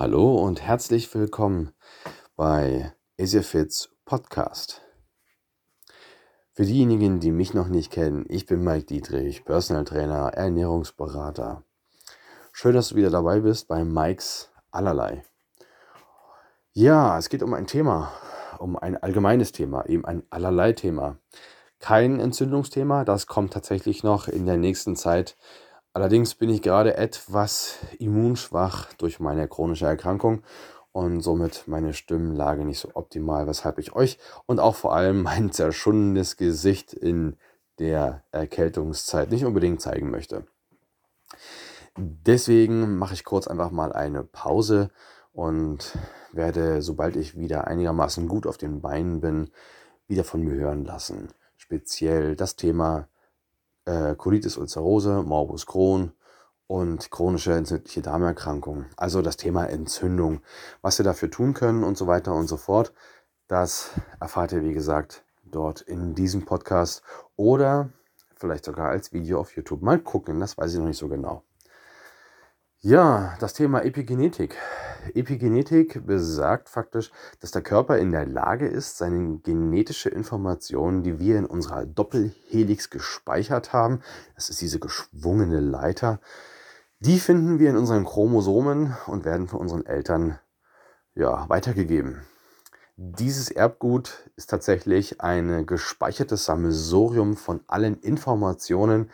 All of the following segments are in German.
Hallo und herzlich willkommen bei Asiafits Podcast. Für diejenigen, die mich noch nicht kennen, ich bin Mike Dietrich, Personal Trainer, Ernährungsberater. Schön, dass du wieder dabei bist bei Mikes Allerlei. Ja, es geht um ein Thema, um ein allgemeines Thema, eben ein Allerlei-Thema. Kein Entzündungsthema, das kommt tatsächlich noch in der nächsten Zeit Allerdings bin ich gerade etwas immunschwach durch meine chronische Erkrankung und somit meine Stimmlage nicht so optimal, weshalb ich euch und auch vor allem mein zerschundenes Gesicht in der Erkältungszeit nicht unbedingt zeigen möchte. Deswegen mache ich kurz einfach mal eine Pause und werde, sobald ich wieder einigermaßen gut auf den Beinen bin, wieder von mir hören lassen. Speziell das Thema äh, Colitis ulcerosa, Morbus Crohn und chronische entzündliche Darmerkrankung. Also das Thema Entzündung, was wir dafür tun können und so weiter und so fort. Das erfahrt ihr, wie gesagt, dort in diesem Podcast oder vielleicht sogar als Video auf YouTube. Mal gucken, das weiß ich noch nicht so genau. Ja, das Thema Epigenetik. Epigenetik besagt faktisch, dass der Körper in der Lage ist, seine genetische Informationen, die wir in unserer Doppelhelix gespeichert haben, das ist diese geschwungene Leiter, die finden wir in unseren Chromosomen und werden von unseren Eltern ja, weitergegeben. Dieses Erbgut ist tatsächlich ein gespeichertes Sammelsurium von allen Informationen,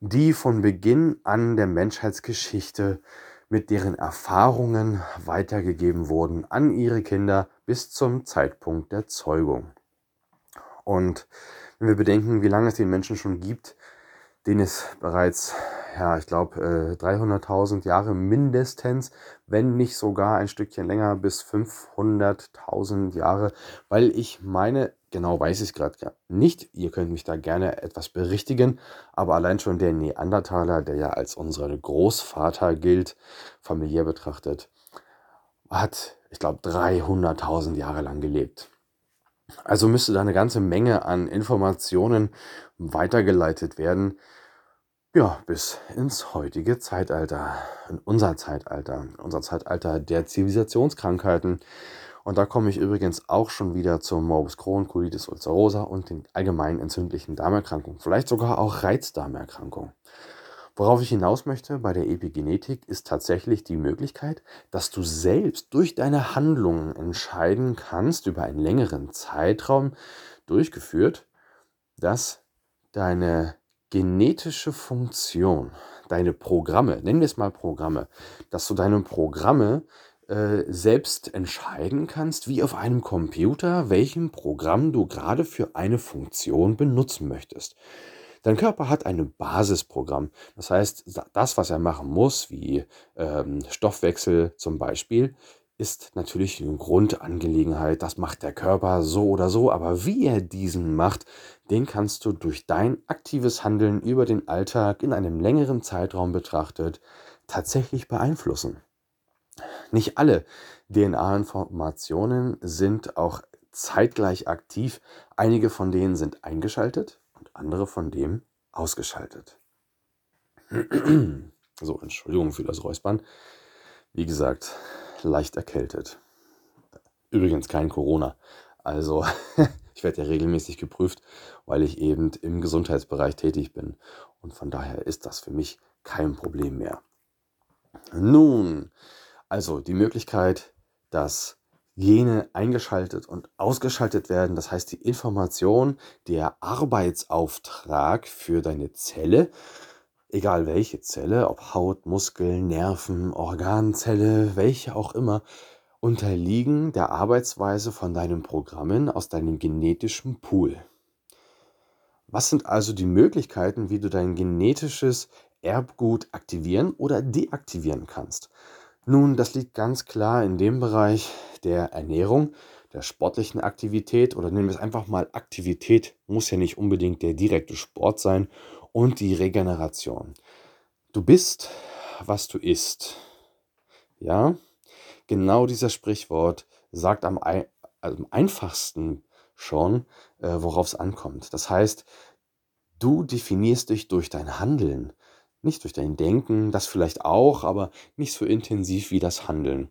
die von Beginn an der Menschheitsgeschichte mit deren Erfahrungen weitergegeben wurden an ihre Kinder bis zum Zeitpunkt der Zeugung. Und wenn wir bedenken, wie lange es den Menschen schon gibt, den es bereits, ja, ich glaube, 300.000 Jahre mindestens, wenn nicht sogar ein Stückchen länger, bis 500.000 Jahre, weil ich meine, Genau weiß ich es gerade nicht. Ihr könnt mich da gerne etwas berichtigen. Aber allein schon der Neandertaler, der ja als unser Großvater gilt, familiär betrachtet, hat, ich glaube, 300.000 Jahre lang gelebt. Also müsste da eine ganze Menge an Informationen weitergeleitet werden. Ja, bis ins heutige Zeitalter, in unser Zeitalter, unser Zeitalter der Zivilisationskrankheiten. Und da komme ich übrigens auch schon wieder zur Morbus Crohn, Colitis ulcerosa und den allgemeinen entzündlichen Darmerkrankungen, vielleicht sogar auch Reizdarmerkrankungen. Worauf ich hinaus möchte bei der Epigenetik ist tatsächlich die Möglichkeit, dass du selbst durch deine Handlungen entscheiden kannst, über einen längeren Zeitraum durchgeführt, dass deine genetische Funktion, deine Programme, nennen wir es mal Programme, dass du deine Programme äh, selbst entscheiden kannst, wie auf einem Computer, welchem Programm du gerade für eine Funktion benutzen möchtest. Dein Körper hat ein Basisprogramm. Das heißt, das, was er machen muss, wie ähm, Stoffwechsel zum Beispiel, ist natürlich eine Grundangelegenheit. Das macht der Körper so oder so. Aber wie er diesen macht, den kannst du durch dein aktives Handeln über den Alltag in einem längeren Zeitraum betrachtet tatsächlich beeinflussen. Nicht alle DNA-Informationen sind auch zeitgleich aktiv. Einige von denen sind eingeschaltet und andere von dem ausgeschaltet. so, Entschuldigung für das Räuspern. Wie gesagt, leicht erkältet. Übrigens kein Corona. Also ich werde ja regelmäßig geprüft, weil ich eben im Gesundheitsbereich tätig bin. Und von daher ist das für mich kein Problem mehr. Nun, also die Möglichkeit, dass Gene eingeschaltet und ausgeschaltet werden. Das heißt, die Information, der Arbeitsauftrag für deine Zelle, egal welche Zelle, ob Haut, Muskeln, Nerven, Organzelle, welche auch immer, unterliegen der Arbeitsweise von deinen Programmen aus deinem genetischen Pool. Was sind also die Möglichkeiten, wie du dein genetisches Erbgut aktivieren oder deaktivieren kannst? Nun, das liegt ganz klar in dem Bereich der Ernährung, der sportlichen Aktivität oder nehmen wir es einfach mal Aktivität, muss ja nicht unbedingt der direkte Sport sein und die Regeneration. Du bist, was du isst. Ja, genau dieser Sprichwort sagt am, am einfachsten schon, äh, worauf es ankommt. Das heißt, du definierst dich durch dein Handeln. Nicht durch dein Denken, das vielleicht auch, aber nicht so intensiv wie das Handeln.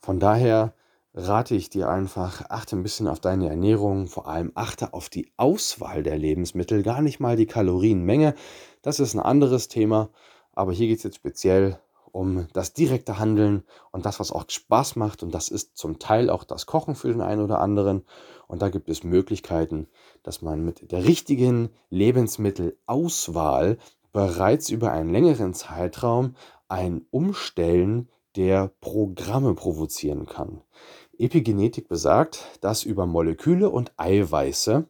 Von daher rate ich dir einfach, achte ein bisschen auf deine Ernährung, vor allem achte auf die Auswahl der Lebensmittel, gar nicht mal die Kalorienmenge. Das ist ein anderes Thema, aber hier geht es jetzt speziell um das direkte Handeln und das, was auch Spaß macht. Und das ist zum Teil auch das Kochen für den einen oder anderen. Und da gibt es Möglichkeiten, dass man mit der richtigen Lebensmittelauswahl bereits über einen längeren Zeitraum ein Umstellen der Programme provozieren kann. Epigenetik besagt, dass über Moleküle und Eiweiße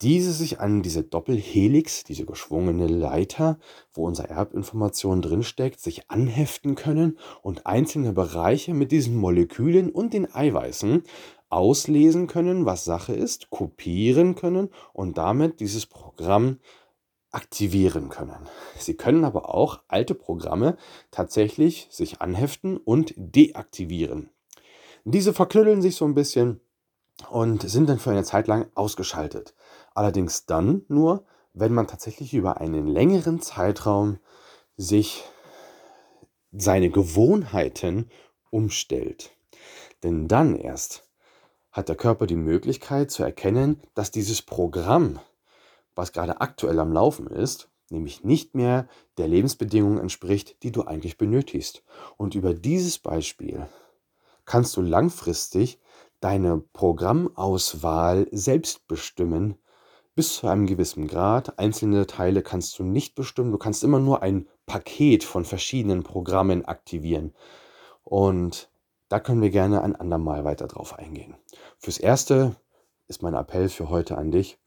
diese sich an diese Doppelhelix, diese geschwungene Leiter, wo unsere Erbinformation drinsteckt, sich anheften können und einzelne Bereiche mit diesen Molekülen und den Eiweißen auslesen können, was Sache ist, kopieren können und damit dieses Programm aktivieren können. Sie können aber auch alte Programme tatsächlich sich anheften und deaktivieren. Diese verknütteln sich so ein bisschen und sind dann für eine Zeit lang ausgeschaltet. Allerdings dann nur, wenn man tatsächlich über einen längeren Zeitraum sich seine Gewohnheiten umstellt. Denn dann erst hat der Körper die Möglichkeit zu erkennen, dass dieses Programm, was gerade aktuell am Laufen ist, nämlich nicht mehr der Lebensbedingungen entspricht, die du eigentlich benötigst. Und über dieses Beispiel kannst du langfristig deine Programmauswahl selbst bestimmen, bis zu einem gewissen Grad. Einzelne Teile kannst du nicht bestimmen. Du kannst immer nur ein Paket von verschiedenen Programmen aktivieren. Und da können wir gerne ein andermal weiter drauf eingehen. Fürs Erste ist mein Appell für heute an dich.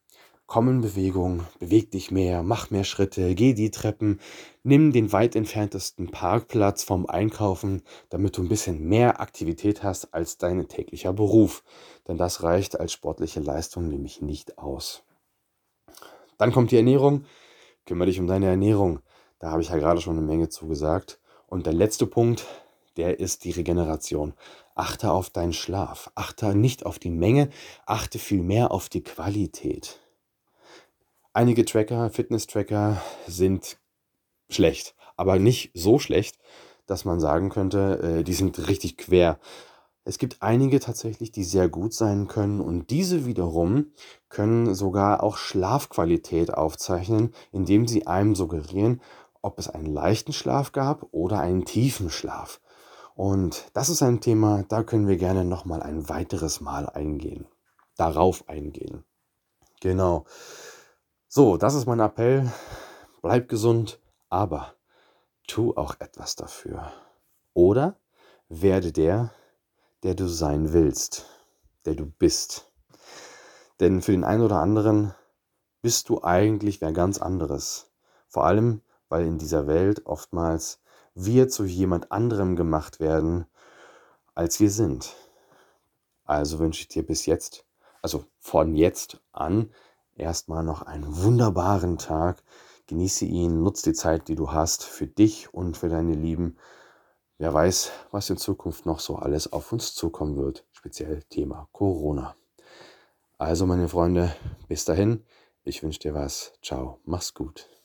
Komm in Bewegung, beweg dich mehr, mach mehr Schritte, geh die Treppen, nimm den weit entferntesten Parkplatz vom Einkaufen, damit du ein bisschen mehr Aktivität hast als dein täglicher Beruf. Denn das reicht als sportliche Leistung nämlich nicht aus. Dann kommt die Ernährung. Kümmere dich um deine Ernährung. Da habe ich ja gerade schon eine Menge zugesagt. Und der letzte Punkt, der ist die Regeneration. Achte auf deinen Schlaf. Achte nicht auf die Menge, achte vielmehr auf die Qualität. Einige Tracker, Fitness-Tracker sind schlecht, aber nicht so schlecht, dass man sagen könnte, äh, die sind richtig quer. Es gibt einige tatsächlich, die sehr gut sein können und diese wiederum können sogar auch Schlafqualität aufzeichnen, indem sie einem suggerieren, ob es einen leichten Schlaf gab oder einen tiefen Schlaf. Und das ist ein Thema, da können wir gerne noch mal ein weiteres Mal eingehen. Darauf eingehen. Genau. So, das ist mein Appell. Bleib gesund, aber tu auch etwas dafür. Oder werde der, der du sein willst, der du bist. Denn für den einen oder anderen bist du eigentlich wer ganz anderes. Vor allem, weil in dieser Welt oftmals wir zu jemand anderem gemacht werden, als wir sind. Also wünsche ich dir bis jetzt, also von jetzt an, erstmal noch einen wunderbaren Tag. Genieße ihn, nutze die Zeit, die du hast, für dich und für deine Lieben. Wer weiß, was in Zukunft noch so alles auf uns zukommen wird, speziell Thema Corona. Also meine Freunde, bis dahin, ich wünsche dir was. Ciao, mach's gut.